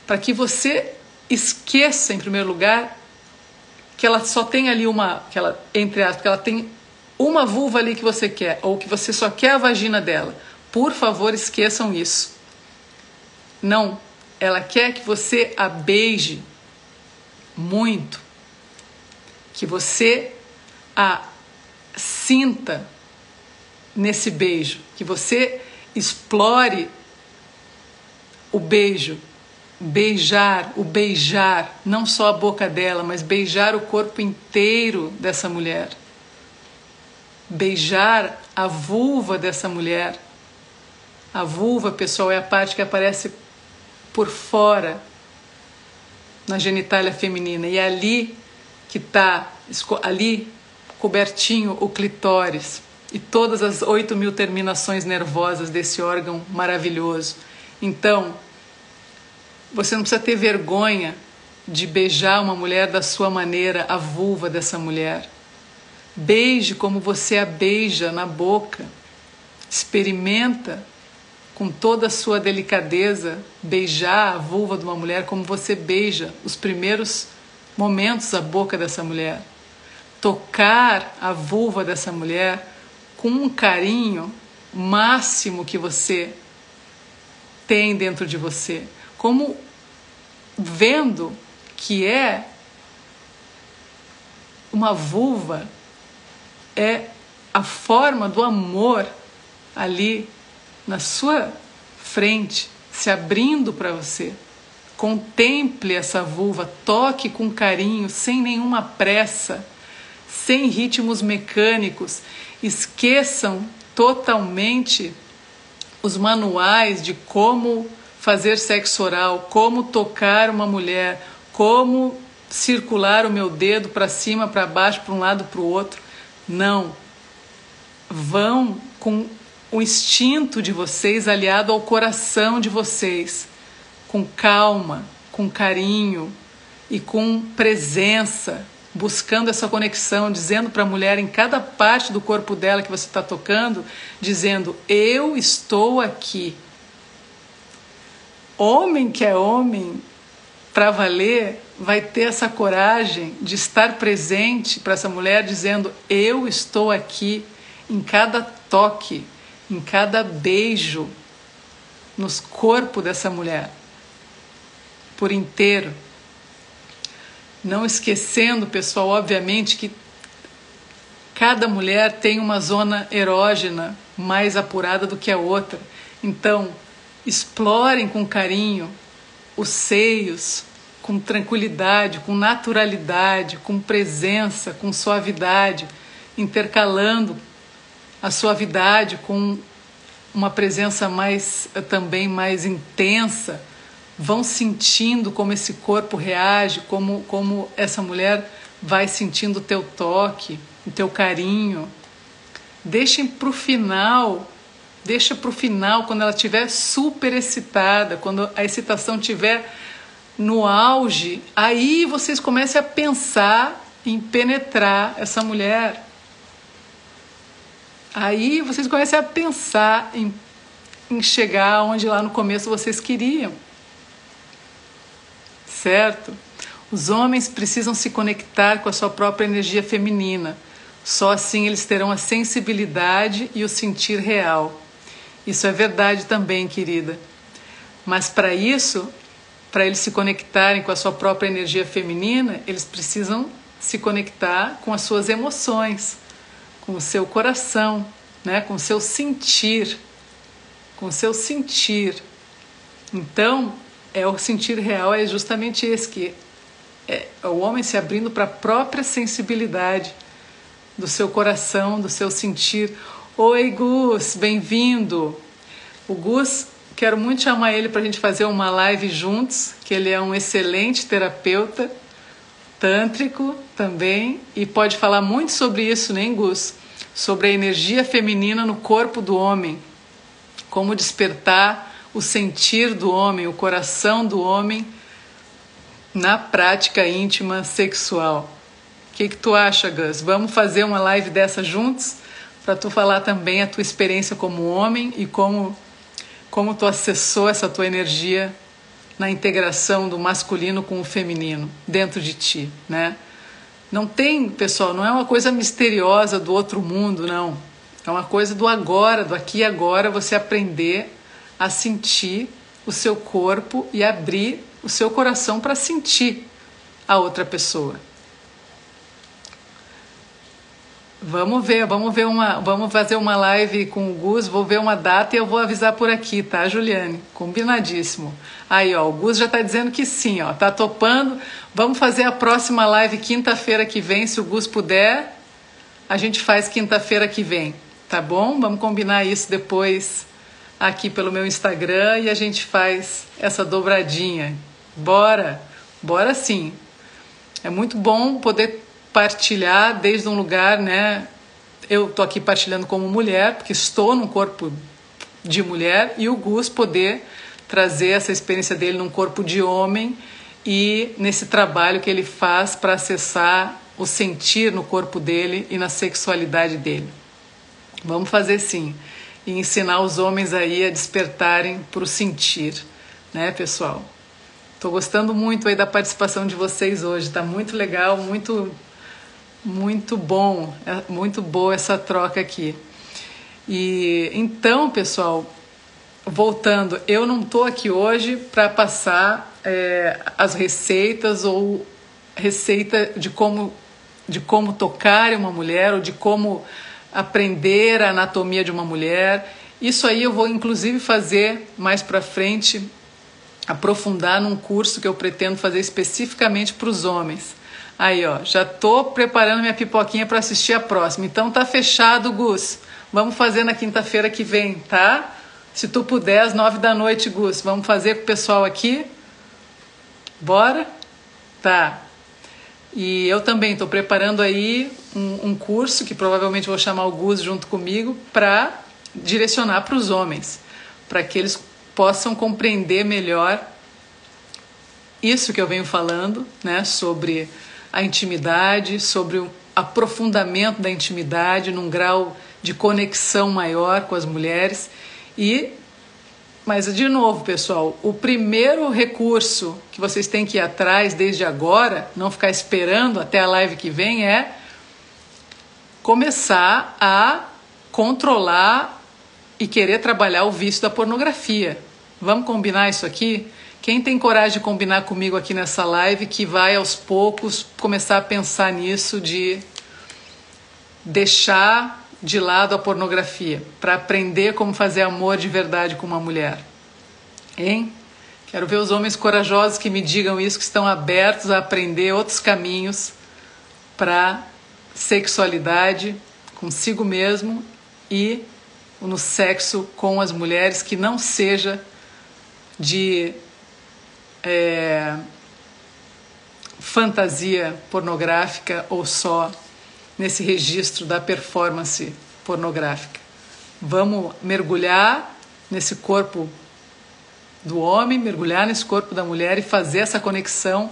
para que você esqueça, em primeiro lugar, que ela só tem ali uma, que ela, entre aspas, que ela tem uma vulva ali que você quer, ou que você só quer a vagina dela. Por favor, esqueçam isso. Não, ela quer que você a beije muito, que você a sinta nesse beijo, que você explore o beijo, beijar, o beijar, não só a boca dela, mas beijar o corpo inteiro dessa mulher. Beijar a vulva dessa mulher. A vulva, pessoal, é a parte que aparece por fora na genitália feminina e é ali que está, ali cobertinho o clitóris e todas as 8 mil terminações nervosas desse órgão maravilhoso. Então, você não precisa ter vergonha de beijar uma mulher da sua maneira, a vulva dessa mulher. Beije como você a beija na boca. Experimenta com toda a sua delicadeza beijar a vulva de uma mulher como você beija os primeiros momentos a boca dessa mulher. Tocar a vulva dessa mulher com um carinho máximo que você tem dentro de você, como vendo que é uma vulva, é a forma do amor ali na sua frente, se abrindo para você. Contemple essa vulva, toque com carinho, sem nenhuma pressa, sem ritmos mecânicos. Esqueçam totalmente os manuais de como fazer sexo oral, como tocar uma mulher, como circular o meu dedo para cima, para baixo, para um lado, para o outro. Não. Vão com o instinto de vocês aliado ao coração de vocês, com calma, com carinho e com presença, buscando essa conexão, dizendo para a mulher em cada parte do corpo dela que você está tocando, dizendo: Eu estou aqui. Homem que é homem, para valer, vai ter essa coragem de estar presente para essa mulher, dizendo: Eu estou aqui em cada toque, em cada beijo, nos corpos dessa mulher, por inteiro. Não esquecendo, pessoal, obviamente, que cada mulher tem uma zona erógena mais apurada do que a outra. Então, explorem com carinho os seios, com tranquilidade, com naturalidade, com presença, com suavidade, intercalando a suavidade com uma presença mais também mais intensa, vão sentindo como esse corpo reage, como como essa mulher vai sentindo o teu toque, o teu carinho. Deixem para o final, deixa para o final, quando ela estiver super excitada, quando a excitação estiver no auge, aí vocês comecem a pensar em penetrar essa mulher. Aí vocês começam a pensar em, em chegar onde lá no começo vocês queriam. Certo? Os homens precisam se conectar com a sua própria energia feminina. Só assim eles terão a sensibilidade e o sentir real. Isso é verdade também, querida. Mas para isso, para eles se conectarem com a sua própria energia feminina, eles precisam se conectar com as suas emoções com o seu coração, né? com o seu sentir, com o seu sentir. Então, é o sentir real é justamente esse que é o homem se abrindo para a própria sensibilidade do seu coração, do seu sentir. Oi, Gus, bem-vindo. O Gus, quero muito chamar ele para a gente fazer uma live juntos, que ele é um excelente terapeuta tântrico também e pode falar muito sobre isso, né, Gus? Sobre a energia feminina no corpo do homem, como despertar o sentir do homem, o coração do homem na prática íntima sexual. O que, que tu acha, Gus? Vamos fazer uma live dessa juntos para tu falar também a tua experiência como homem e como como tu acessou essa tua energia na integração do masculino com o feminino dentro de ti, né? Não tem, pessoal, não é uma coisa misteriosa do outro mundo, não. É uma coisa do agora, do aqui e agora, você aprender a sentir o seu corpo e abrir o seu coração para sentir a outra pessoa. Vamos ver, vamos ver uma, vamos fazer uma live com o Gus, vou ver uma data e eu vou avisar por aqui, tá, Juliane? Combinadíssimo. Aí, ó, o Gus já tá dizendo que sim, ó, tá topando. Vamos fazer a próxima live quinta-feira que vem, se o Gus puder. A gente faz quinta-feira que vem, tá bom? Vamos combinar isso depois aqui pelo meu Instagram e a gente faz essa dobradinha. Bora, bora sim. É muito bom poder partilhar desde um lugar, né? Eu tô aqui partilhando como mulher, porque estou num corpo de mulher, e o Gus poder trazer essa experiência dele num corpo de homem e nesse trabalho que ele faz para acessar o sentir no corpo dele e na sexualidade dele. Vamos fazer sim e ensinar os homens aí a despertarem para o sentir, né, pessoal? Estou gostando muito aí da participação de vocês hoje, tá muito legal, muito muito bom, é muito boa essa troca aqui. E então, pessoal, voltando, eu não estou aqui hoje para passar é, as receitas ou receita de como de como tocar uma mulher ou de como aprender a anatomia de uma mulher. Isso aí eu vou inclusive fazer mais para frente, aprofundar num curso que eu pretendo fazer especificamente para os homens. Aí, ó, já tô preparando minha pipoquinha para assistir a próxima. Então tá fechado, Gus. Vamos fazer na quinta-feira que vem, tá? Se tu puder, às nove da noite, Gus. Vamos fazer com o pessoal aqui? Bora? Tá. E eu também estou preparando aí um, um, curso que provavelmente vou chamar o Gus junto comigo para direcionar para os homens, para que eles possam compreender melhor isso que eu venho falando, né, sobre a intimidade, sobre o aprofundamento da intimidade num grau de conexão maior com as mulheres e mas de novo, pessoal, o primeiro recurso que vocês têm que ir atrás desde agora, não ficar esperando até a live que vem, é começar a controlar e querer trabalhar o vício da pornografia. Vamos combinar isso aqui? Quem tem coragem de combinar comigo aqui nessa live que vai aos poucos começar a pensar nisso de deixar de lado a pornografia para aprender como fazer amor de verdade com uma mulher? Hein? Quero ver os homens corajosos que me digam isso, que estão abertos a aprender outros caminhos para sexualidade consigo mesmo e no sexo com as mulheres que não seja de é, fantasia pornográfica ou só nesse registro da performance pornográfica. Vamos mergulhar nesse corpo do homem, mergulhar nesse corpo da mulher e fazer essa conexão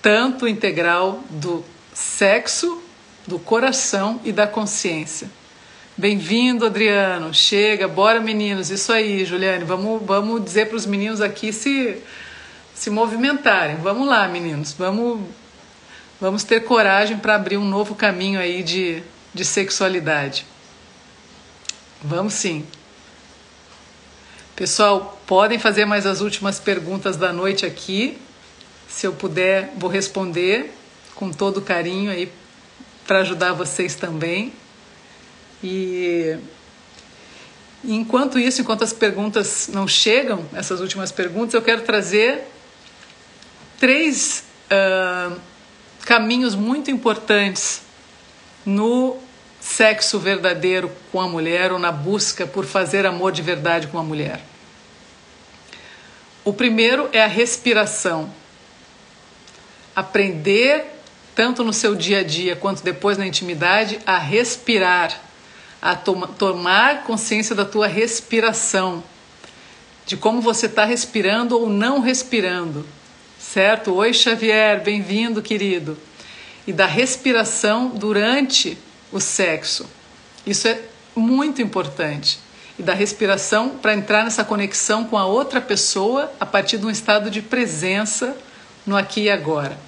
tanto integral do sexo, do coração e da consciência. Bem-vindo, Adriano. Chega, bora, meninos. Isso aí, Juliane. Vamos, vamos dizer para os meninos aqui se se movimentarem. Vamos lá, meninos. Vamos vamos ter coragem para abrir um novo caminho aí de, de sexualidade. Vamos sim. Pessoal, podem fazer mais as últimas perguntas da noite aqui. Se eu puder, vou responder com todo carinho aí para ajudar vocês também. E enquanto isso, enquanto as perguntas não chegam, essas últimas perguntas, eu quero trazer três uh, caminhos muito importantes no sexo verdadeiro com a mulher ou na busca por fazer amor de verdade com a mulher. O primeiro é a respiração. Aprender, tanto no seu dia a dia quanto depois na intimidade, a respirar a to tomar consciência da tua respiração, de como você está respirando ou não respirando, certo? Oi, Xavier, bem-vindo, querido. E da respiração durante o sexo. Isso é muito importante. E da respiração para entrar nessa conexão com a outra pessoa a partir de um estado de presença no aqui e agora,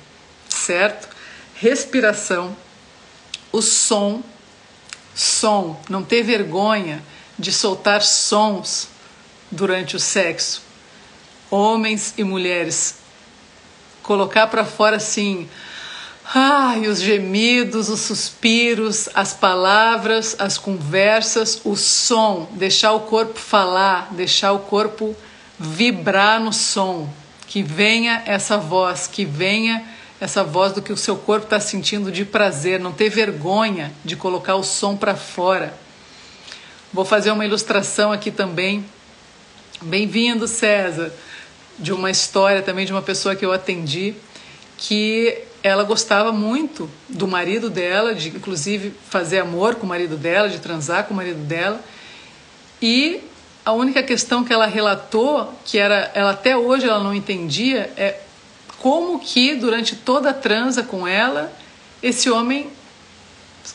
certo? Respiração, o som som, não ter vergonha de soltar sons durante o sexo. Homens e mulheres, colocar para fora assim, ai, os gemidos, os suspiros, as palavras, as conversas, o som, deixar o corpo falar, deixar o corpo vibrar no som, que venha essa voz, que venha essa voz do que o seu corpo está sentindo de prazer, não ter vergonha de colocar o som para fora. Vou fazer uma ilustração aqui também. Bem-vindo, César, de uma história também de uma pessoa que eu atendi, que ela gostava muito do marido dela, de inclusive fazer amor com o marido dela, de transar com o marido dela. E a única questão que ela relatou, que era ela até hoje ela não entendia, é como que durante toda a transa com ela, esse homem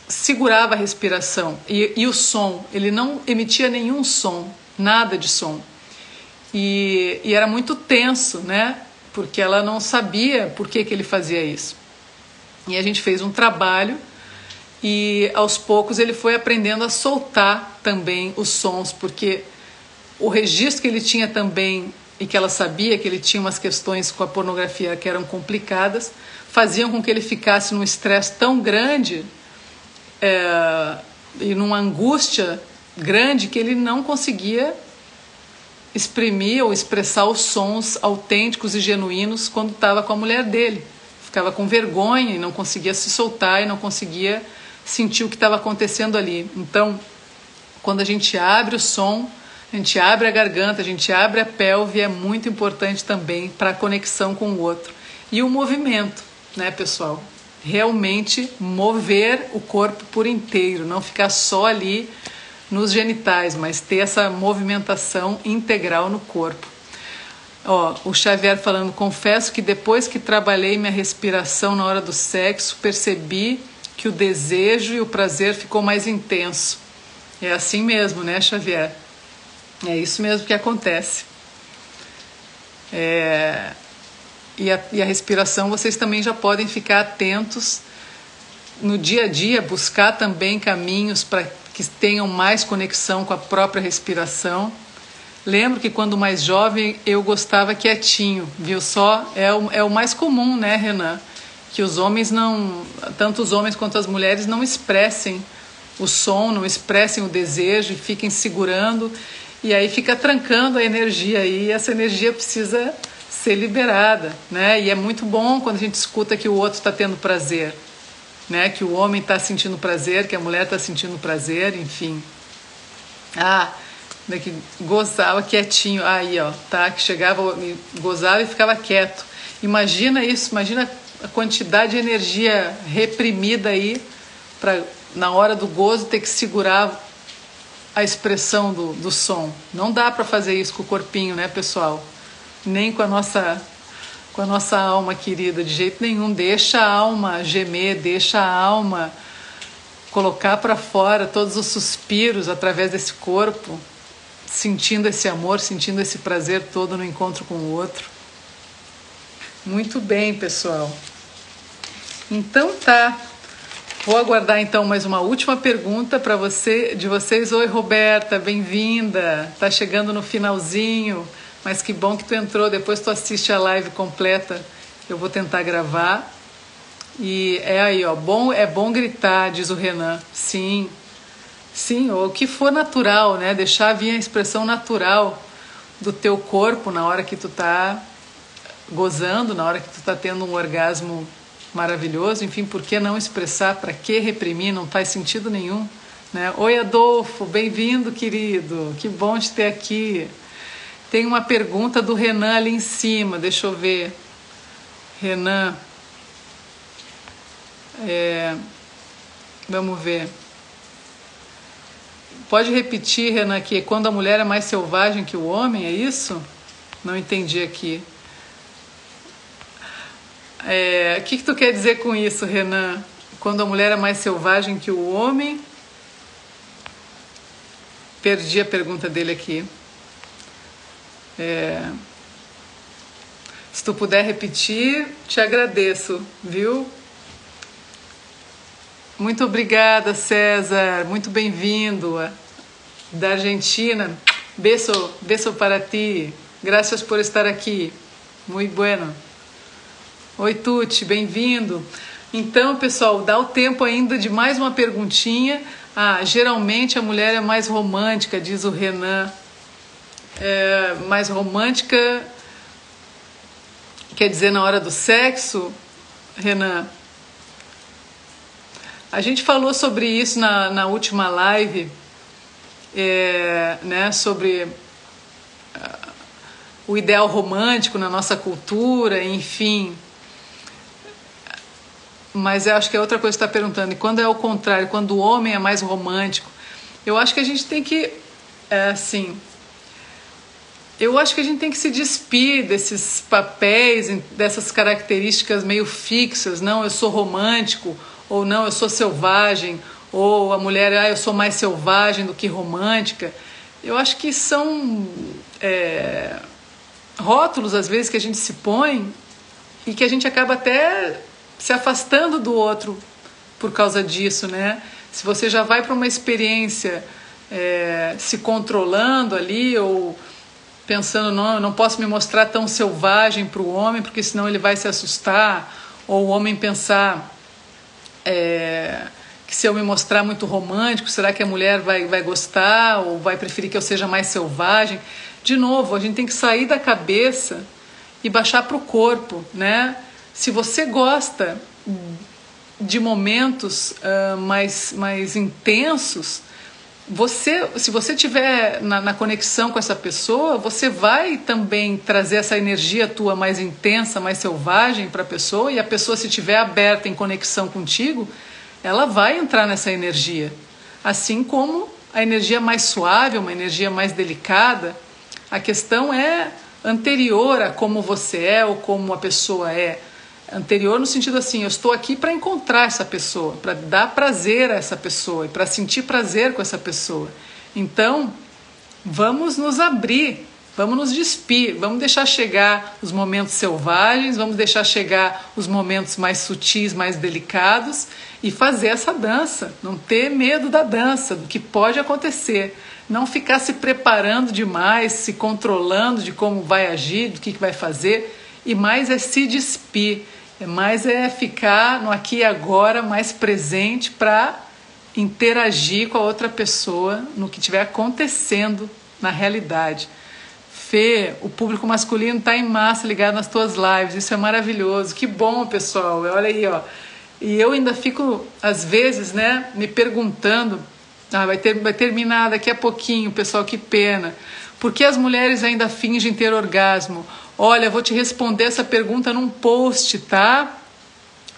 segurava a respiração e, e, o som, ele não emitia nenhum som, nada de som. E, e, era muito tenso, né? Porque ela não sabia por que, que ele fazia isso. E a gente fez um trabalho e aos poucos ele foi aprendendo a soltar também os sons, porque o registro que ele tinha também e que ela sabia que ele tinha umas questões com a pornografia que eram complicadas, faziam com que ele ficasse num estresse tão grande é, e numa angústia grande que ele não conseguia exprimir ou expressar os sons autênticos e genuínos quando estava com a mulher dele. Ficava com vergonha e não conseguia se soltar e não conseguia sentir o que estava acontecendo ali. Então, quando a gente abre o som, a gente abre a garganta, a gente abre a pelve, é muito importante também para a conexão com o outro. E o movimento, né, pessoal? Realmente mover o corpo por inteiro, não ficar só ali nos genitais, mas ter essa movimentação integral no corpo. Ó, o Xavier falando, confesso que depois que trabalhei minha respiração na hora do sexo, percebi que o desejo e o prazer ficou mais intenso. É assim mesmo, né, Xavier? É isso mesmo que acontece. É, e, a, e a respiração, vocês também já podem ficar atentos no dia a dia, buscar também caminhos para que tenham mais conexão com a própria respiração. Lembro que quando mais jovem eu gostava quietinho, viu só? É o, é o mais comum, né, Renan? Que os homens não, tanto os homens quanto as mulheres não expressem o som, não expressem o desejo e fiquem segurando e aí fica trancando a energia e essa energia precisa ser liberada, né? E é muito bom quando a gente escuta que o outro está tendo prazer, né? Que o homem está sentindo prazer, que a mulher está sentindo prazer, enfim. Ah, né, que gozava quietinho, aí ó, tá? Que chegava, gozava e ficava quieto. Imagina isso, imagina a quantidade de energia reprimida aí para na hora do gozo ter que segurar a expressão do, do som. Não dá para fazer isso com o corpinho, né, pessoal? Nem com a nossa com a nossa alma querida, de jeito nenhum. Deixa a alma gemer, deixa a alma colocar para fora todos os suspiros através desse corpo, sentindo esse amor, sentindo esse prazer todo no encontro com o outro. Muito bem, pessoal. Então tá. Vou aguardar então mais uma última pergunta para você, de vocês. Oi, Roberta, bem-vinda. Tá chegando no finalzinho, mas que bom que tu entrou. Depois tu assiste a live completa. Eu vou tentar gravar. E é aí, ó, bom, é bom gritar, diz o Renan. Sim. Sim, o que for natural, né? Deixar vir a expressão natural do teu corpo na hora que tu tá gozando, na hora que tu tá tendo um orgasmo maravilhoso. Enfim, por que não expressar? Para que reprimir? Não faz sentido nenhum. Né? Oi, Adolfo, bem-vindo, querido. Que bom te ter aqui. Tem uma pergunta do Renan ali em cima, deixa eu ver. Renan. É, vamos ver. Pode repetir, Renan, que quando a mulher é mais selvagem que o homem, é isso? Não entendi aqui. É, o que, que tu quer dizer com isso, Renan? Quando a mulher é mais selvagem que o homem? Perdi a pergunta dele aqui. É, se tu puder repetir, te agradeço, viu? Muito obrigada, César. Muito bem-vindo da Argentina. Beso, beso para ti. Graças por estar aqui. Muito bueno. Oi, Tuti, bem-vindo. Então, pessoal, dá o tempo ainda de mais uma perguntinha. Ah, geralmente a mulher é mais romântica, diz o Renan. É, mais romântica quer dizer na hora do sexo, Renan? A gente falou sobre isso na, na última live, é, né, sobre uh, o ideal romântico na nossa cultura, enfim mas eu acho que é outra coisa que está perguntando. E quando é o contrário, quando o homem é mais romântico, eu acho que a gente tem que, é, assim, eu acho que a gente tem que se despir desses papéis, dessas características meio fixas. Não, eu sou romântico, ou não, eu sou selvagem, ou a mulher, ah, eu sou mais selvagem do que romântica. Eu acho que são é, rótulos, às vezes, que a gente se põe e que a gente acaba até se afastando do outro por causa disso, né? Se você já vai para uma experiência é, se controlando ali ou pensando não, não posso me mostrar tão selvagem para o homem porque senão ele vai se assustar ou o homem pensar é, que se eu me mostrar muito romântico, será que a mulher vai, vai gostar ou vai preferir que eu seja mais selvagem? De novo, a gente tem que sair da cabeça e baixar para o corpo, né? Se você gosta de momentos uh, mais, mais intensos, você, se você tiver na, na, conexão com essa pessoa, você vai também trazer essa energia tua mais intensa, mais selvagem para a pessoa, e a pessoa, se estiver aberta em conexão contigo, ela vai entrar nessa energia. Assim como a energia mais suave, uma energia mais delicada, a questão é anterior a como você é ou como a pessoa é anterior no sentido assim, eu estou aqui para encontrar essa pessoa, para dar prazer a essa pessoa e para sentir prazer com essa pessoa. Então, vamos nos abrir, vamos nos despir, vamos deixar chegar os momentos selvagens, vamos deixar chegar os momentos mais sutis, mais delicados e fazer essa dança, não ter medo da dança, do que pode acontecer, não ficar se preparando demais, se controlando de como vai agir, do que, vai fazer, e mais é se despir, é mais é ficar no aqui e agora, mais presente para interagir com a outra pessoa no que estiver acontecendo na realidade. Fê, o público masculino está em massa ligado nas tuas lives, isso é maravilhoso. Que bom, pessoal. Olha aí, ó. E eu ainda fico, às vezes, né, me perguntando, ah, vai, ter, vai terminar daqui a pouquinho, pessoal, que pena. Por que as mulheres ainda fingem ter orgasmo? Olha, vou te responder essa pergunta num post, tá?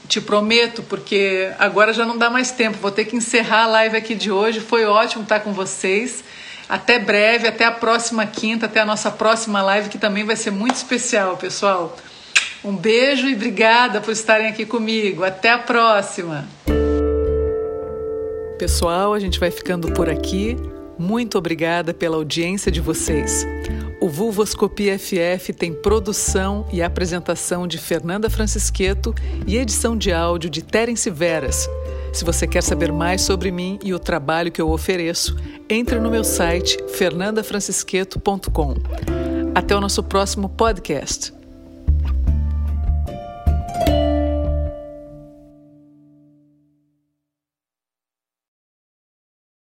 Te prometo, porque agora já não dá mais tempo. Vou ter que encerrar a live aqui de hoje. Foi ótimo estar com vocês. Até breve, até a próxima quinta, até a nossa próxima live, que também vai ser muito especial, pessoal. Um beijo e obrigada por estarem aqui comigo. Até a próxima. Pessoal, a gente vai ficando por aqui. Muito obrigada pela audiência de vocês. O Vulvoscopia FF tem produção e apresentação de Fernanda Francisqueto e edição de áudio de Terence Veras. Se você quer saber mais sobre mim e o trabalho que eu ofereço, entre no meu site fernandafrancisqueto.com. Até o nosso próximo podcast.